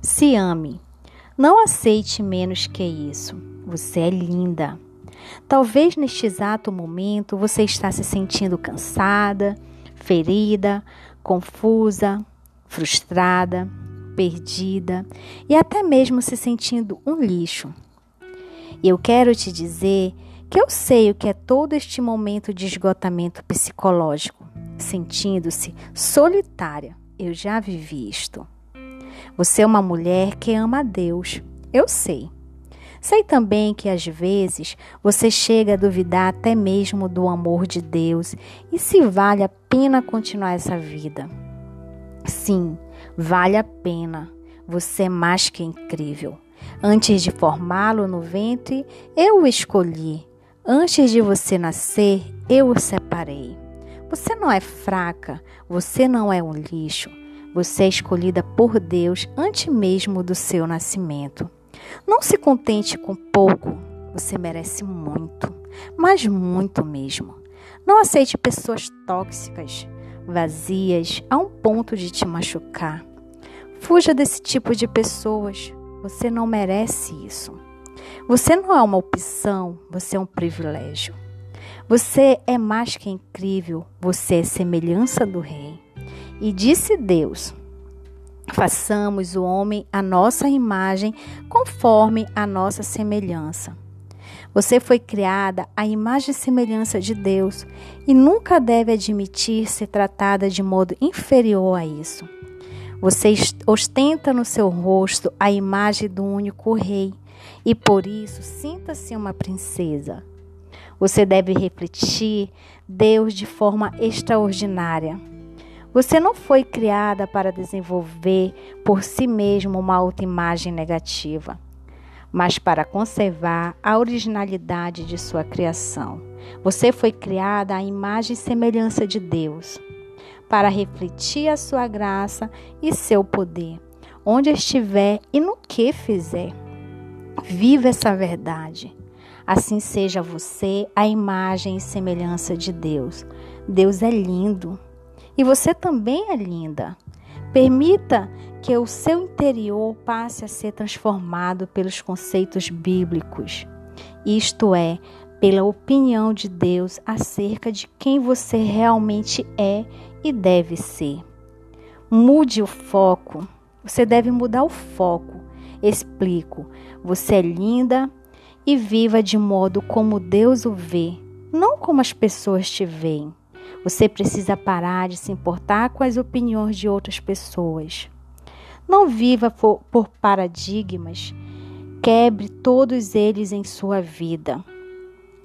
Se ame. Não aceite menos que isso. Você é linda. Talvez neste exato momento você está se sentindo cansada, ferida, confusa, frustrada, perdida e até mesmo se sentindo um lixo. E eu quero te dizer que eu sei o que é todo este momento de esgotamento psicológico, sentindo-se solitária. Eu já vivi isto. Você é uma mulher que ama a Deus. Eu sei. Sei também que às vezes você chega a duvidar até mesmo do amor de Deus e se vale a pena continuar essa vida. Sim, vale a pena. Você é mais que incrível. Antes de formá-lo no ventre, eu o escolhi. Antes de você nascer, eu o separei. Você não é fraca, você não é um lixo. Você é escolhida por Deus antes mesmo do seu nascimento. Não se contente com pouco, você merece muito, mas muito mesmo. Não aceite pessoas tóxicas, vazias, a um ponto de te machucar. Fuja desse tipo de pessoas. Você não merece isso. Você não é uma opção, você é um privilégio. Você é mais que incrível, você é semelhança do Rei. E disse Deus: Façamos o homem a nossa imagem, conforme a nossa semelhança. Você foi criada à imagem e semelhança de Deus e nunca deve admitir ser tratada de modo inferior a isso. Você ostenta no seu rosto a imagem do único rei e por isso sinta-se uma princesa. Você deve refletir Deus de forma extraordinária. Você não foi criada para desenvolver por si mesmo uma autoimagem negativa, mas para conservar a originalidade de sua criação. Você foi criada à imagem e semelhança de Deus, para refletir a sua graça e seu poder, onde estiver e no que fizer. Viva essa verdade. Assim seja você a imagem e semelhança de Deus. Deus é lindo. E você também é linda. Permita que o seu interior passe a ser transformado pelos conceitos bíblicos, isto é, pela opinião de Deus acerca de quem você realmente é e deve ser. Mude o foco. Você deve mudar o foco. Explico. Você é linda e viva de modo como Deus o vê, não como as pessoas te veem. Você precisa parar de se importar com as opiniões de outras pessoas. Não viva por, por paradigmas. Quebre todos eles em sua vida.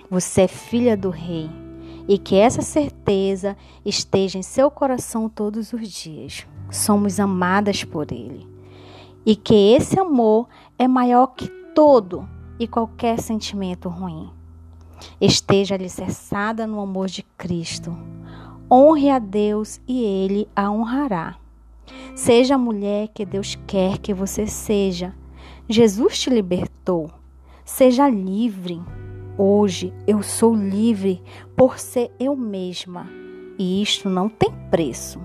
Você é filha do Rei e que essa certeza esteja em seu coração todos os dias. Somos amadas por Ele e que esse amor é maior que todo e qualquer sentimento ruim. Esteja alicerçada no amor de Cristo. Honre a Deus e Ele a honrará. Seja a mulher que Deus quer que você seja. Jesus te libertou. Seja livre. Hoje eu sou livre por ser eu mesma e isto não tem preço.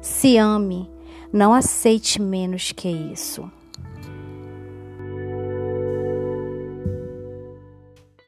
Se ame, não aceite menos que isso.